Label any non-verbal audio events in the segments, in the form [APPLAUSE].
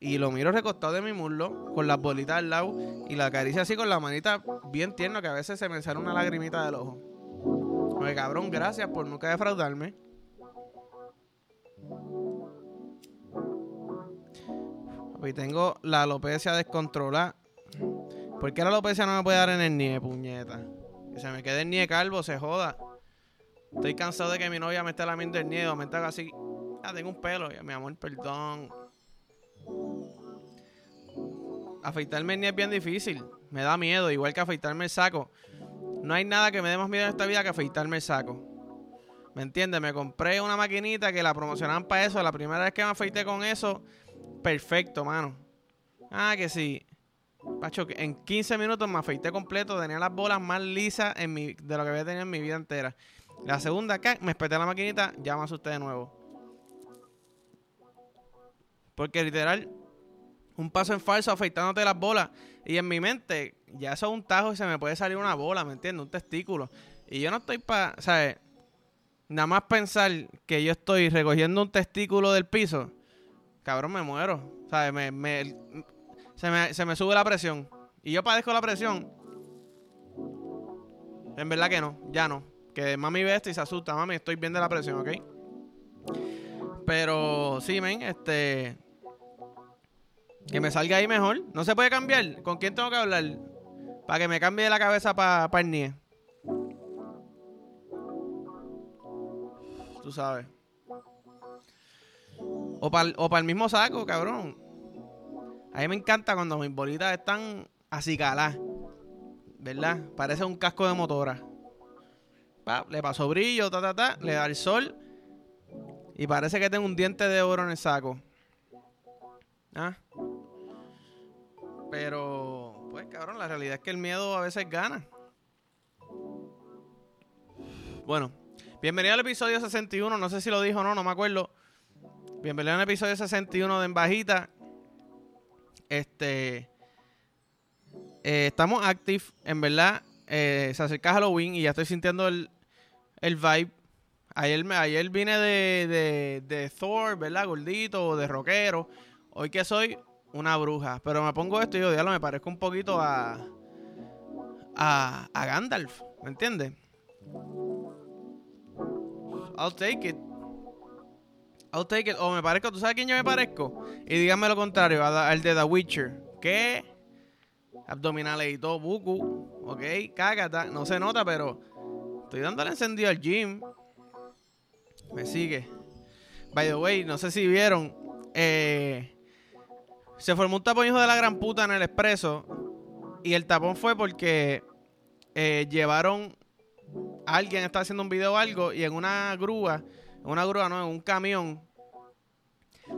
y lo miro recostado de mi muslo con las bolitas al lado y la acaricia así con la manita bien tierna que a veces se me sale una lagrimita del ojo. Oye, cabrón, gracias por nunca defraudarme. Y tengo la alopecia descontrolada. ¿Por qué la alopecia no me puede dar en el nie, puñeta? Que se me quede el nie calvo, se joda. Estoy cansado de que mi novia me esté lamiendo el nie, me está así. Ah, tengo un pelo, mi amor, perdón. Afeitarme el es bien difícil. Me da miedo, igual que afeitarme el saco. No hay nada que me dé más miedo en esta vida que afeitarme el saco. ¿Me entiendes? Me compré una maquinita que la promocionaban para eso. La primera vez que me afeité con eso, perfecto, mano. Ah, que sí. Pacho, en 15 minutos me afeité completo. Tenía las bolas más lisas de lo que había tenido en mi vida entera. La segunda acá, me espeté la maquinita, ya me asusté de nuevo. Porque literal, un paso en falso afeitándote las bolas. Y en mi mente, ya eso es un tajo y se me puede salir una bola, ¿me entiendes? Un testículo. Y yo no estoy para, ¿sabes? Nada más pensar que yo estoy recogiendo un testículo del piso, cabrón, me muero. ¿Sabes? Me, me, se, me, se me sube la presión. Y yo padezco la presión. En verdad que no, ya no. Que mami ve esto y se asusta, mami, estoy bien de la presión, ¿ok? Pero sí, men, este que me salga ahí mejor. No se puede cambiar. ¿Con quién tengo que hablar? Para que me cambie la cabeza para pa el NIE. Tú sabes. O para o el mismo saco, cabrón. A mí me encanta cuando mis bolitas están así caladas. ¿Verdad? Parece un casco de motora. le pasó brillo, ta, ta, ta. Le da el sol. Y parece que tengo un diente de oro en el saco. ¿Ah? Pero, pues cabrón, la realidad es que el miedo a veces gana. Bueno, bienvenido al episodio 61. No sé si lo dijo o no, no me acuerdo. Bienvenido al episodio 61 de En Bajita. Este. Eh, estamos active, en verdad. Eh, se acerca Halloween y ya estoy sintiendo el, el vibe. Ayer, ayer vine de, de, de Thor, ¿verdad? Gordito, de rockero. Hoy que soy una bruja. Pero me pongo esto y yo, diablo, me parezco un poquito a. a, a Gandalf. ¿Me entiendes? I'll take it. I'll take it. O me parezco, ¿tú sabes quién yo me parezco? Y dígame lo contrario, al de The Witcher. ¿Qué? Abdominales y todo, buku. Ok, cágata. No se nota, pero estoy dándole encendido al gym. Me sigue. By the way, no sé si vieron. Eh, se formó un tapón hijo de la gran puta en el expreso. Y el tapón fue porque eh, llevaron. Alguien estaba haciendo un video o algo. Y en una grúa. En una grúa, no, en un camión.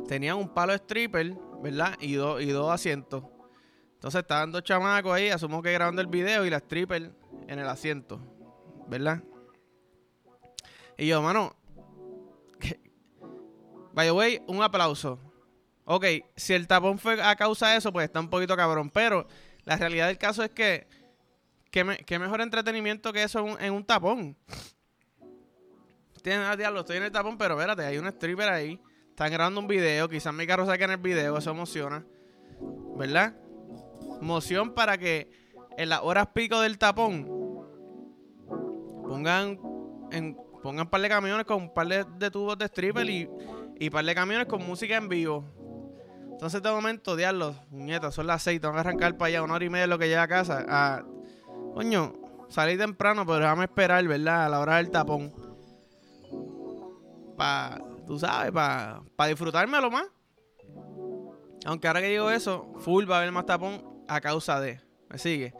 Tenían un palo stripper, ¿verdad? Y, dos y dos asientos. Entonces estaban dos chamacos ahí. Asumo que grabando el video. Y la stripper en el asiento. ¿Verdad? Y yo, mano. [LAUGHS] By the way, un aplauso Ok, si el tapón fue a causa de eso, pues está un poquito cabrón. Pero la realidad del caso es que. ¿Qué, mejor entretenimiento que eso en un, tapón? Tienes, ah, diablo, estoy en el tapón, pero espérate, hay un stripper ahí. Están grabando un video, quizás mi carro saque en el video, eso emociona. ¿Verdad? Emoción para que en las horas pico del tapón pongan en, pongan un par de camiones con un par de, tubos de stripper y, y un par de camiones con música en vivo. Entonces, de momento, diablo, muñetas, son las seis, tengo que arrancar para allá, una hora y media lo que llega a casa. Ah, coño, salí temprano, pero déjame esperar, ¿verdad? A la hora del tapón. Para, tú sabes, para pa disfrutármelo más. Aunque ahora que digo eso, full va a haber más tapón a causa de. ¿Me sigue?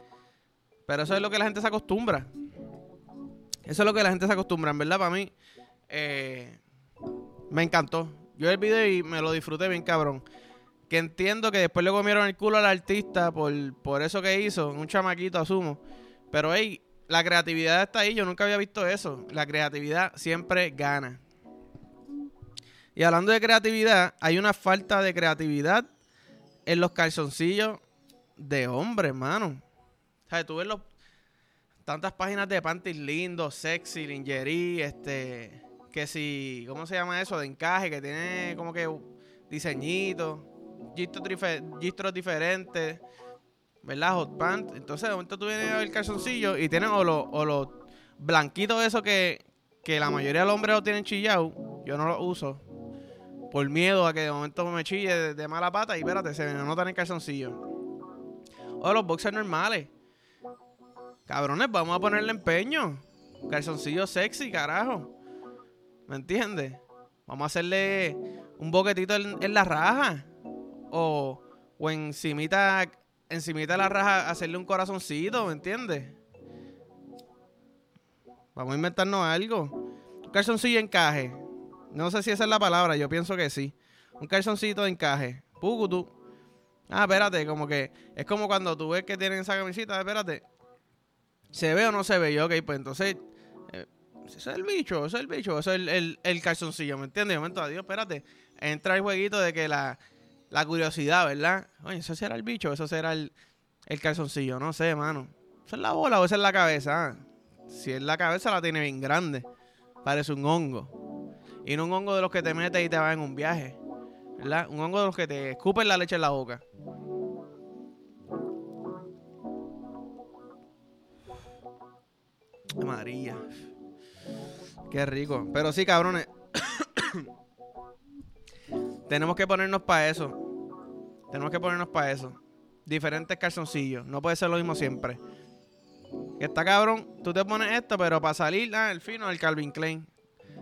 Pero eso es lo que la gente se acostumbra. Eso es lo que la gente se acostumbra, verdad, para mí. Eh, me encantó. Yo el video y me lo disfruté bien cabrón que entiendo que después le comieron el culo al artista por, por eso que hizo, un chamaquito asumo. Pero hey, la creatividad está ahí, yo nunca había visto eso. La creatividad siempre gana. Y hablando de creatividad, hay una falta de creatividad en los calzoncillos de hombre, hermano. O sea, tú ves tantas páginas de panties lindos, sexy, lingerie, este, que si, ¿cómo se llama eso? De encaje, que tiene como que diseñito gistros diferentes, ¿verdad? Hot pants. Entonces, de momento tú vienes a ver el calzoncillo y tienen o los, o los blanquitos esos que, que la mayoría de los hombres lo tienen chillado. Yo no los uso. Por miedo a que de momento me chille de, mala pata y espérate, se me notan el calzoncillo. O los boxers normales. Cabrones, vamos a ponerle empeño. Calzoncillo sexy, carajo. ¿Me entiendes? Vamos a hacerle un boquetito en, la raja. O, o encimita, encimita la raja hacerle un corazoncito, ¿me entiendes? Vamos a inventarnos algo. Un calzoncillo encaje. No sé si esa es la palabra, yo pienso que sí. Un calzoncito de encaje. tú. Ah, espérate, como que es como cuando tú ves que tienen esa camisita, espérate. ¿Se ve o no se ve? Yo, ok, pues entonces eh, ese es el bicho, ese es el bicho, ese es el, el, calzoncillo, ¿me entiendes? De momento, adiós, espérate. Entra el jueguito de que la, la curiosidad, ¿verdad? Oye, ¿eso será el bicho? ¿Eso será el, el calzoncillo? No sé, mano. ¿Eso es la bola o esa es la cabeza? Ah, si es la cabeza, la tiene bien grande. Parece un hongo. Y no un hongo de los que te metes y te vas en un viaje. ¿Verdad? Un hongo de los que te escupen la leche en la boca. María. Qué rico. Pero sí, cabrones. [COUGHS] Tenemos que ponernos para eso. Tenemos que ponernos para eso. Diferentes calzoncillos. No puede ser lo mismo siempre. está cabrón. Tú te pones esto, pero para salir, ah, el fino, el Calvin Klein.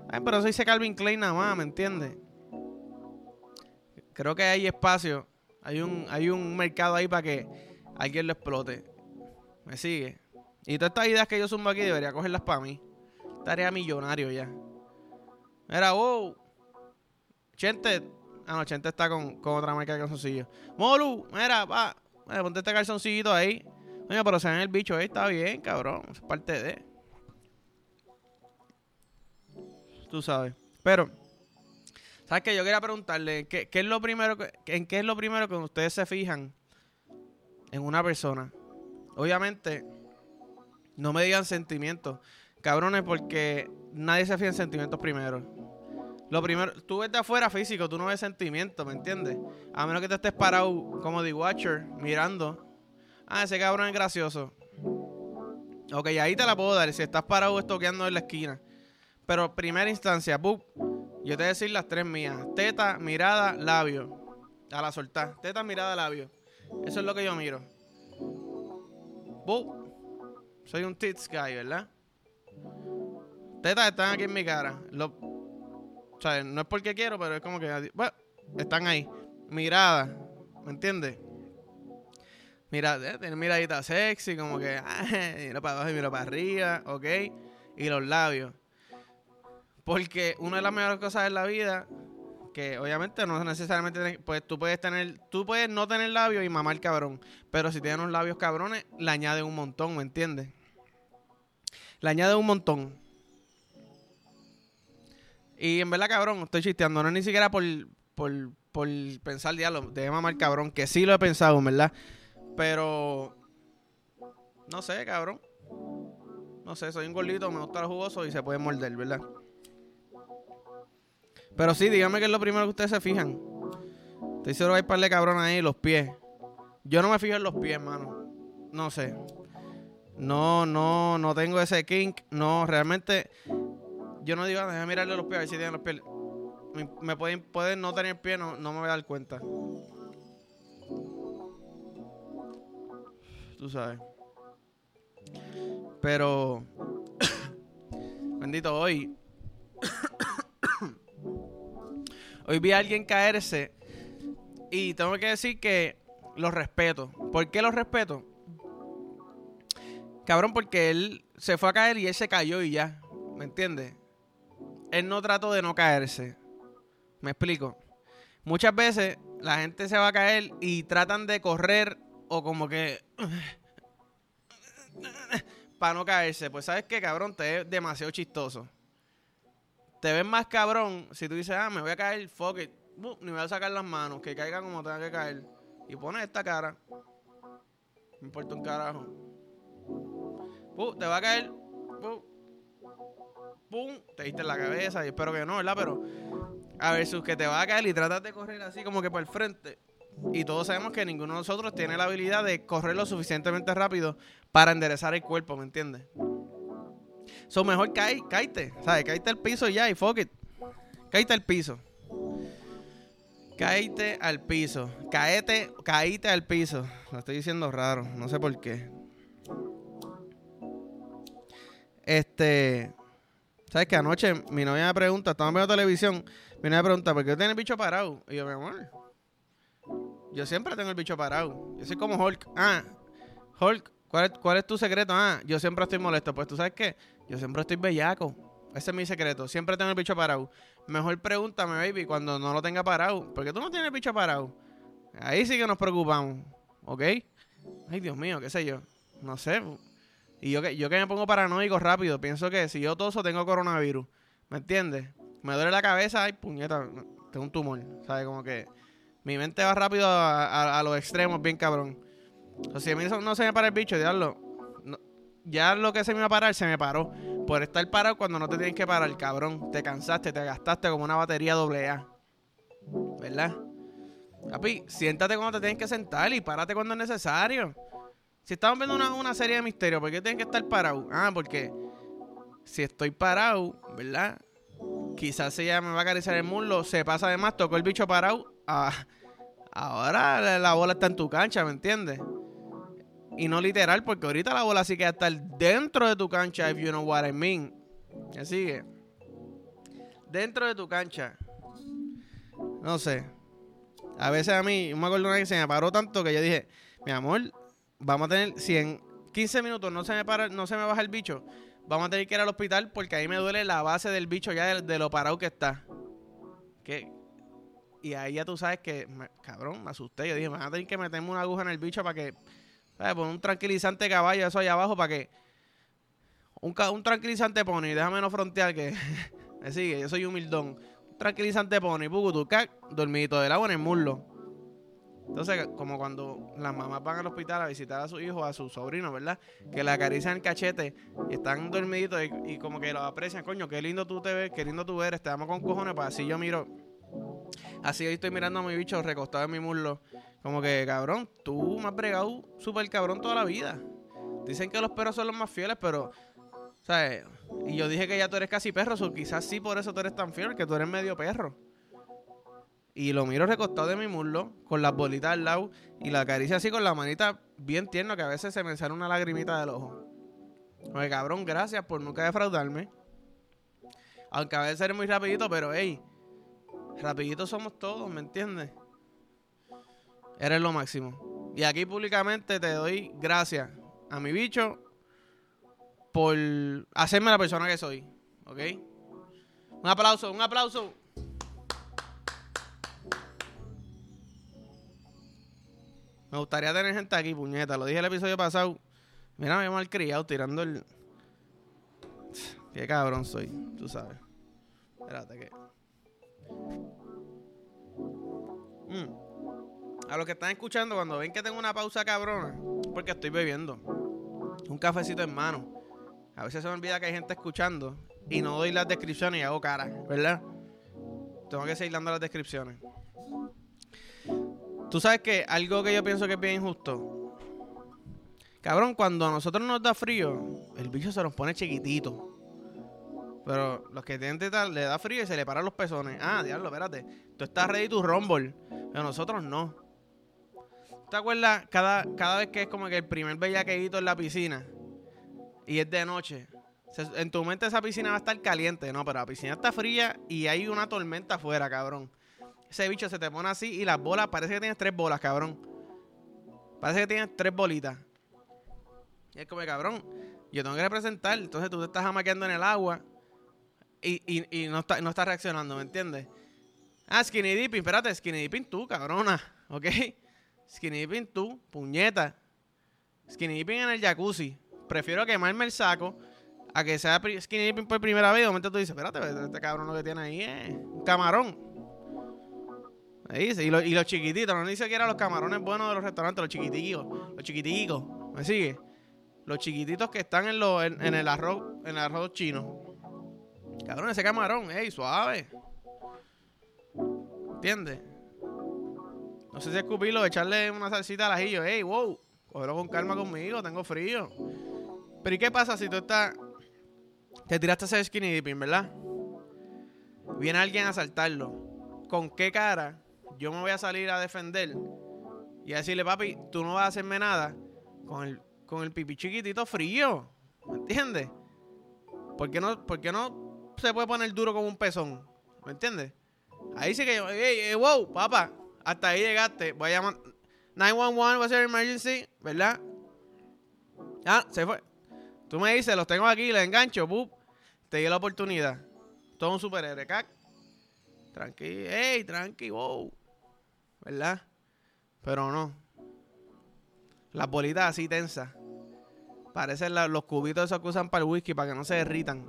Ay, pero eso dice Calvin Klein nada más, ¿me entiendes? Creo que hay espacio. Hay un, hay un mercado ahí para que alguien lo explote. ¿Me sigue? Y todas estas ideas que yo sumo aquí debería cogerlas para mí. Estaría millonario ya. Mira, wow. Chente. Ah, no, Chente está con, otra marca de calzoncillos. Molu, mira, va. ponte este calzoncillito ahí. Oye, pero se ven el bicho ahí, está bien, cabrón. Es parte de. Tú sabes. Pero, ¿sabes qué? Yo quería preguntarle, ¿qué, es lo primero ¿en qué es lo primero que ustedes se fijan en una persona? Obviamente, no me digan sentimientos. Cabrones, porque nadie se fía en sentimientos primero. Lo primero, tú ves de afuera físico, tú no ves sentimientos, ¿me entiendes? A menos que te estés parado como The Watcher, mirando. Ah, ese cabrón es gracioso. Ok, ahí te la puedo dar. Si estás parado estoqueando en la esquina. Pero primera instancia, yo te voy a decir las tres mías. Teta, mirada, labio. A la soltar. Teta, mirada, labio. Eso es lo que yo miro. Soy un tits guy, ¿verdad? Tetas están aquí en mi cara. O sea, no es porque quiero, pero es como que. Bueno, están ahí. Mirada. ¿Me entiendes? Mira, eh, tiene miradita sexy, como que. [LAUGHS] mira para abajo y mira para arriba, ¿ok? Y los labios. Porque una de las mejores cosas en la vida, que obviamente no necesariamente, pues tú puedes tener, tú puedes no tener labios y mamar cabrón, pero si tienes unos labios cabrones, le añade un montón, ¿me entiendes? Le añade un montón. Y en verdad, cabrón, estoy chisteando. No es ni siquiera por, por, por pensar diálogo. de mamar cabrón, que sí lo he pensado, en verdad. Pero. No sé, cabrón. No sé, soy un gordito, me gusta el jugoso y se puede morder, ¿verdad? Pero sí, dígame que es lo primero que ustedes se fijan. Estoy seguro que hay par de cabrón ahí, los pies. Yo no me fijo en los pies, mano. No sé. No, no, no tengo ese kink. No, realmente yo no digo, déjame mirarle los pies a ver si tienen los pies. Me, pueden, pueden no tener pie, no, no me voy a dar cuenta. Tú sabes. Pero, [COUGHS] bendito, hoy. [COUGHS] hoy vi a alguien caerse. Y tengo que decir que los respeto. ¿Por qué los respeto? Cabrón, porque él se fue a caer y él se cayó y ya. ¿Me entiendes? Él no trató de no caerse. Me explico. Muchas veces la gente se va a caer y tratan de correr o como que para no caerse. Pues sabes que cabrón, te es demasiado chistoso. Te ves más cabrón si tú dices, ah, me voy a caer, fuck it. ni me voy a sacar las manos, que caiga como tenga que caer. Y pones esta cara. Me importa un carajo. te va a caer pum, te diste en la cabeza. Y espero que no, ¿verdad? Pero a ver, sus que te va a caer y tratas de correr así como que para el frente. Y todos sabemos que ninguno de nosotros tiene la habilidad de correr lo suficientemente rápido para enderezar el cuerpo, ¿me entiendes? Son mejor cae, caíte, ¿sabes? Caíte al piso ya y fuck it. Caíte al piso. Caíte al piso. Caete, caíte al piso. Lo estoy diciendo raro, no sé por qué. Este. ¿Sabes que Anoche mi novia me pregunta, estamos viendo televisión, mi novia me pregunta, ¿por qué tienes el bicho parado? Y yo, mi amor, yo siempre tengo el bicho parado. Yo soy como Hulk. Ah, Hulk, ¿cuál es, ¿cuál es tu secreto? Ah, yo siempre estoy molesto. Pues tú sabes qué, yo siempre estoy bellaco. Ese es mi secreto. Siempre tengo el bicho parado. Mejor pregúntame, baby, cuando no lo tenga parado. ¿Por qué tú no tienes el bicho parado? Ahí sí que nos preocupamos. ¿Ok? Ay, Dios mío, qué sé yo. No sé. Y yo que, yo que me pongo paranoico rápido, pienso que si yo toso tengo coronavirus. ¿Me entiendes? Me duele la cabeza, ay, puñeta, tengo un tumor. ¿Sabes? Como que mi mente va rápido a, los extremos, bien cabrón. O si a mí no se me para el bicho, diablo. ya lo que se me iba a parar, se me paró. Por estar parado cuando no te tienes que parar, cabrón. Te cansaste, te gastaste como una batería doble A. ¿Verdad? Papi, siéntate cuando te tienes que sentar y párate cuando es necesario. Si estamos viendo una, serie de misterio, ¿por qué tienen que estar parados? Ah, porque si estoy parado, ¿verdad? Quizás ella me va a acariciar el muslo, se pasa de más, tocó el bicho parado. Ah, ahora la bola está en tu cancha, ¿me entiendes? Y no literal, porque ahorita la bola sí que va a estar dentro de tu cancha, if you know what I mean. ¿Me sigue? Dentro de tu cancha. No sé. A veces a mí, me acuerdo una que se me paró tanto que yo dije, mi amor, vamos a tener, si en 15 minutos no se me para, no se me baja el bicho, vamos a tener que ir al hospital porque ahí me duele la base del bicho ya de, lo parado que está. Que, y ahí ya tú sabes que, cabrón, me asusté. Yo dije, me van a tener que meterme una aguja en el bicho para que, ¿sabes? Poner un tranquilizante caballo, eso allá abajo para que, un, un tranquilizante pony, déjame no frontear que, [LAUGHS] me sigue, yo soy humildón. Un tranquilizante pony, puku, cac, dormidito del agua en el muslo. Entonces, como cuando las mamás van al hospital a visitar a su hijo, a su sobrino, ¿verdad? Que le acarician el cachete y están dormiditos y, como que lo aprecian. Coño, qué lindo tú te ves, qué lindo tú eres, te amo con cojones. Pues así yo miro, así hoy estoy mirando a mi bicho recostado en mi muslo. Como que, cabrón, tú me has bregado súper cabrón toda la vida. Dicen que los perros son los más fieles, pero, ¿sabes? Y yo dije que ya tú eres casi perro, o quizás sí por eso tú eres tan fiel, que tú eres medio perro. Y lo miro recostado de mi muslo, con las bolitas al lado, y la acaricia así con la manita bien tierna, que a veces se me sale una lagrimita del ojo. Oye, cabrón, gracias por nunca defraudarme. Aunque a veces eres muy rapidito, pero hey, rapidito somos todos, ¿me entiendes? Eres lo máximo. Y aquí públicamente te doy gracias a mi bicho por hacerme la persona que soy. ¿Ok? Un aplauso, un aplauso. Me gustaría tener gente aquí, puñeta. Lo dije el episodio pasado. Mira, me mal criado tirando el. Qué cabrón soy, tú sabes. Espérate que. Mm. A los que están escuchando, cuando ven que tengo una pausa cabrona, porque estoy bebiendo un cafecito en mano. A veces se me olvida que hay gente escuchando y no doy las descripciones y hago cara, ¿verdad? Tengo que seguir dando las descripciones. Tú sabes que algo que yo pienso que es bien injusto. Cabrón, cuando a nosotros nos da frío, el bicho se nos pone chiquitito. Pero los que tienen tal le da frío y se le paran los pezones. Ah, diablo, espérate. Tú estás ready to rumble. Pero nosotros no. ¿Te acuerdas cada, cada vez que es como que el primer bellaqueíto en la piscina y es de noche? en tu mente esa piscina va a estar caliente, no, pero la piscina está fría y hay una tormenta afuera, cabrón ese bicho se te pone así y las bolas, parece que tienes tres bolas, cabrón. Parece que tienes tres bolitas. Es como, cabrón, yo tengo que representar. Entonces tú te estás amaqueando en el agua y, y, y no estás no está reaccionando, ¿me entiendes? Ah, skinny dipping, espérate, skinny dipping tú, cabrona, [LAUGHS] ¿ok? Skinny dipping tú, puñeta. Skinny dipping en el jacuzzi. Prefiero quemarme el saco a que sea skinny dipping por primera vez. De momento tú dices, espérate, este cabrón lo que tiene ahí es un camarón. Y, los chiquititos, no dice que eran los camarones buenos de los restaurantes, los chiquiticos. Los chiquiticos. ¿Me sigue? Los chiquititos que están en, lo, en, el arroz en el arroz chino. Cabrón, ese camarón, ey, suave. ¿Entiendes? No sé si escupirlo, echarle una salsita al ajillo. Ey, wow, cógelo con calma conmigo, tengo frío. Pero ¿y qué pasa si tú estás... Te tiraste ese skinny dipping, ¿verdad? Viene alguien a asaltarlo. ¿Con qué cara yo me voy a salir a defender? Y a decirle, papi, tú no vas a hacerme nada con el, con el pipi chiquitito frío. ¿Me entiendes? ¿Por qué, no, ¿Por no se puede poner duro como un pezón? ¿Me entiendes? Ahí sí que yo, hey, wow, papá, hasta ahí llegaste. Voy a llamar 911, va a ser emergency, ¿verdad? Ah, se fue. Tú me dices, los tengo aquí, les engancho, ¡pup! te di la oportunidad. Todo un superhéroe, cac. Tranqui, hey, tranqui, wow. ¿Verdad? Pero no. Las bolitas así tensas. Parecen los cubitos esos que usan para el whisky para que no se derritan.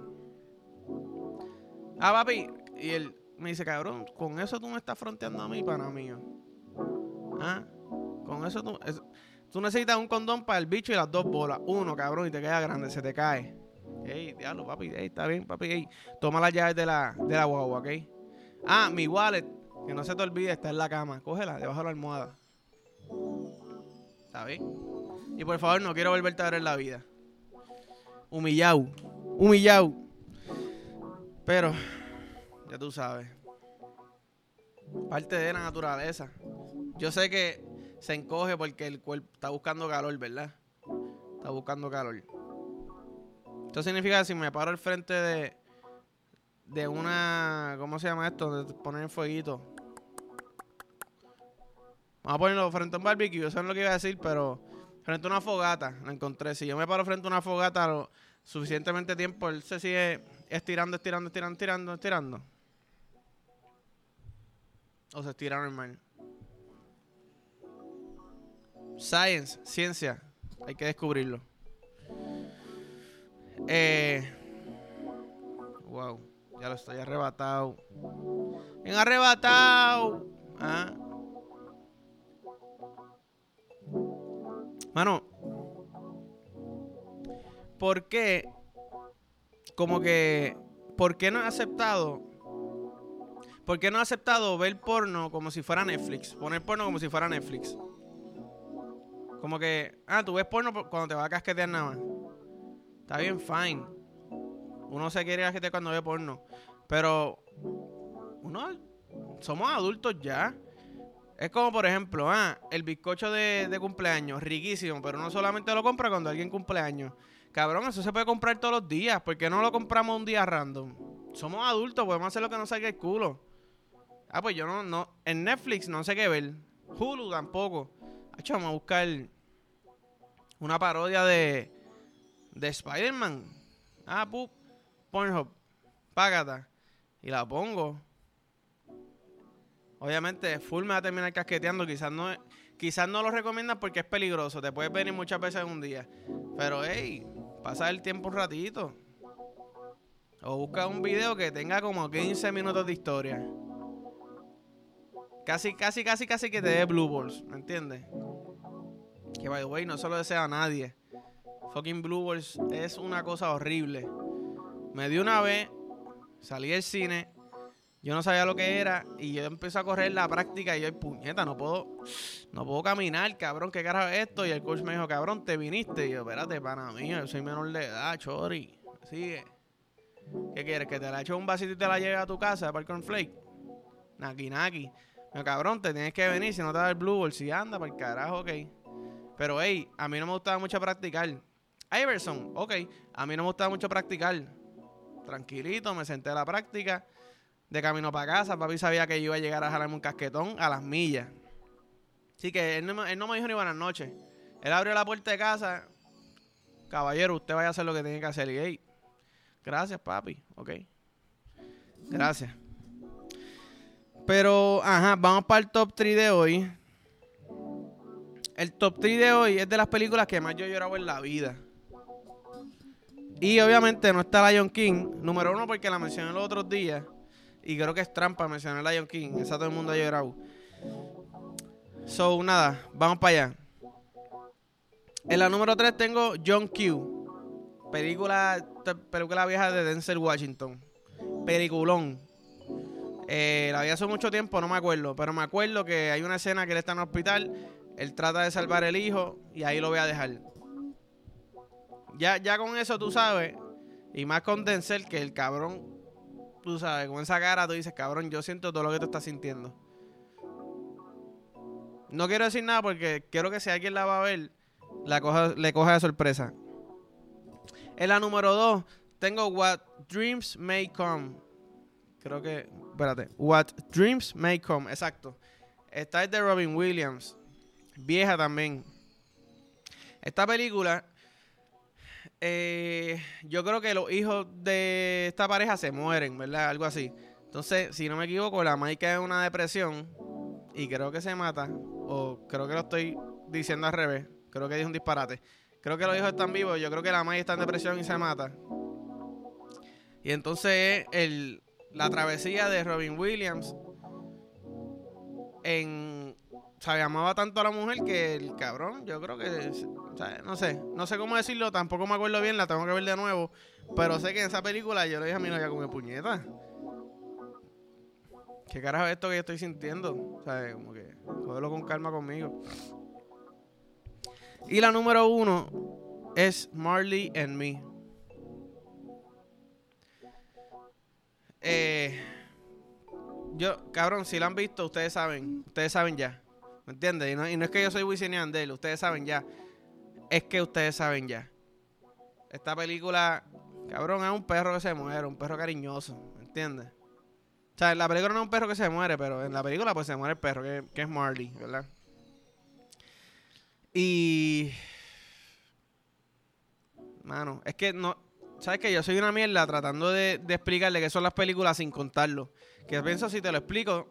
Ah, papi. Y él me dice, cabrón, con eso tú me estás fronteando a mí, pana mío. ¿Ah? Con eso tú. tú necesitas un condón para el bicho y las dos bolas. Uno, cabrón, y te queda grande, se te cae. Ey, diablo, papi, ey, está bien, papi, ey. Toma las llaves de la, de la guagua, ¿ok? Ah, mi wallet, que no se te olvide, está en la cama. Cógela, debajo de la almohada. ¿Está? Y por favor, no quiero volverte a ver en la vida. Humillado. Humillado. Pero, ya tú sabes. Parte de la naturaleza. Yo sé que se encoge porque el cuerpo está buscando calor, ¿verdad? Está buscando calor. Esto significa que si me paro al frente de, de una. ¿Cómo se llama esto? De poner en fueguito. Vamos a ponerlo frente a un barbecue. Eso es lo que iba a decir, pero frente a una fogata. Lo encontré. Si yo me paro frente a una fogata lo suficientemente tiempo, él se sigue estirando, estirando, estirando, estirando, estirando. O se estira normal. Science, ciencia. Hay que descubrirlo. Eh, wow, ya lo estoy arrebatado. En arrebatado. Ah. Mano, ¿por qué? Como que, ¿por qué no he aceptado? ¿Por qué no he aceptado ver porno como si fuera Netflix? Poner porno como si fuera Netflix. Como que, ah, tú ves porno cuando te va a casquetear nada más. Está bien, fine. Uno se quiere casquetear cuando ve porno. Pero, uno, somos adultos ya. Es como, por ejemplo, ah, el bizcocho de, cumpleaños, riquísimo, pero no solamente lo compra cuando alguien cumpleaños. Cabrón, eso se puede comprar todos los días. ¿Por qué no lo compramos un día random? Somos adultos, podemos hacer lo que nos salga el culo. Ah, pues yo no, no. En Netflix no sé qué ver. Hulu tampoco. Hacho, vamos a buscar una parodia de, de Spider-Man. Ah, pup. Pornhub. Págata. Y la pongo. Obviamente, full me va a terminar casqueteando. Quizás no, quizás no lo recomiendas porque es peligroso. Te puedes venir muchas veces en un día. Pero, hey, pasa el tiempo un ratito. O busca un video que tenga como 15 minutos de historia. Casi, casi, casi, casi que te dé Blue Balls. ¿Me entiendes? Que, by the way, no solo desea a nadie. Fucking Blue Balls es una cosa horrible. Me dio una vez, salí del cine yo no sabía lo que era y yo empecé a correr la práctica y yo, puñeta, no puedo, no puedo caminar, cabrón, ¿qué carajo es esto? Y el coach me dijo, cabrón, te viniste. Y yo, espérate, pana mío, yo soy menor de edad, chori. Sigue. ¿Qué quieres? ¿Que te la eche un vasito y te la lleve a tu casa para el cornflake? Naki, naki. Pero, cabrón, te tienes que venir si no te da el blue ball. Si anda, para el carajo, ok. Pero, hey, a mí no me gustaba mucho practicar. Iverson, ok. A mí no me gustaba mucho practicar. Tranquilito, me senté a la práctica de camino para casa, papi sabía que yo iba a llegar a jalarme un casquetón a las millas. Así que él no, me dijo ni buenas noches. Él abrió la puerta de casa. Caballero, usted vaya a hacer lo que tiene que hacer. Y, hey, gracias, papi. Ok. Gracias. Pero, ajá, vamos para el top 3 de hoy. El top 3 de hoy es de las películas que más yo he en la vida. Y obviamente no está Lion King. Número uno porque la mencioné los otros días. Y creo que es trampa mencionar Lion King. Esa todo el mundo ha llorado. So, nada, vamos para allá. En la número 3 tengo John Q. Película, película vieja de Denzel Washington. Peliculón. Eh, la vi hace mucho tiempo, no me acuerdo. Pero me acuerdo que hay una escena que él está en el hospital. Él trata de salvar el hijo y ahí lo voy a dejar. Ya, ya con eso tú sabes. Y más con Denzel que el cabrón. Tú sabes, con esa cara tú dices, cabrón, yo siento todo lo que tú estás sintiendo. No quiero decir nada porque quiero que si alguien la va a ver, la le coja de sorpresa. En la número 2 tengo What Dreams May Come. Creo que. Espérate. What Dreams May Come. Exacto. Esta es de Robin Williams. Vieja también. Esta película. Eh, yo creo que los hijos de esta pareja se mueren, ¿verdad? Algo así. Entonces, si no me equivoco, la cae en una depresión y creo que se mata. O creo que lo estoy diciendo al revés. Creo que dijo un disparate. Creo que los hijos están vivos. Yo creo que la Mike está en depresión y se mata. Y entonces el, la travesía de Robin Williams en o sea, amaba tanto a la mujer que el cabrón, yo creo que, no sé, no sé cómo decirlo, tampoco me acuerdo bien, la tengo que ver de nuevo, pero sé que en esa película yo le dije a mi novia como puñeta. ¿Qué carajo es esto que yo estoy sintiendo? O como que, cógelo con calma conmigo. Y la número uno es Marley and Me. Eh, yo, cabrón, si la han visto, ustedes saben, ustedes saben ya. ¿Me entiendes? Y no, y no es que yo soy Wisin y ustedes saben ya. Es que ustedes saben ya. Esta película, cabrón, es un perro que se muere, un perro cariñoso, ¿me entiendes? O sea, en la película no es un perro que se muere, pero en la película pues se muere el perro, que, que es Marley, ¿verdad? Y... Mano, es que no, ¿Sabes que Yo soy una mierda tratando de, explicarle qué son las películas sin contarlo. Que pienso si te lo explico,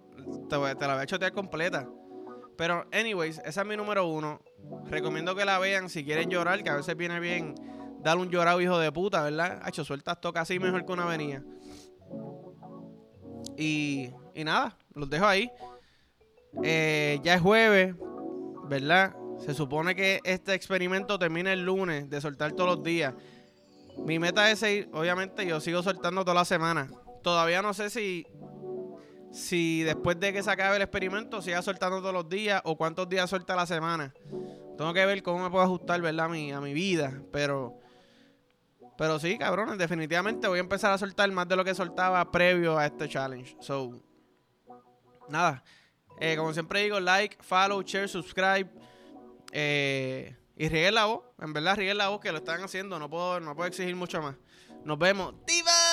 te, te la voy a chotear completa. Pero, anyways, esa es mi número uno. Recomiendo que la vean si quieren llorar, que a veces viene bien dar un llorado hijo de puta, ¿verdad? Hacho, sueltas toca así mejor que una avenida. Y, y nada, los dejo ahí. Eh, ya es jueves, ¿verdad? Se supone que este experimento termina el lunes de soltar todos los días. Mi meta es seguir, obviamente yo sigo soltando toda la semana. Todavía no sé si, si después de que se acabe el experimento siga soltando todos los días o cuántos días suelta la semana. Tengo que ver cómo me puedo ajustar, ¿verdad? A mi, a mi vida. Pero, pero sí, cabrones, definitivamente voy a empezar a soltar más de lo que soltaba previo a este challenge. So, nada. Eh, como siempre digo, like, follow, share, subscribe. Eh, y rieguen la voz, en verdad rieguen la voz que lo están haciendo, no puedo, no puedo exigir mucho más. Nos vemos. ¡Diva!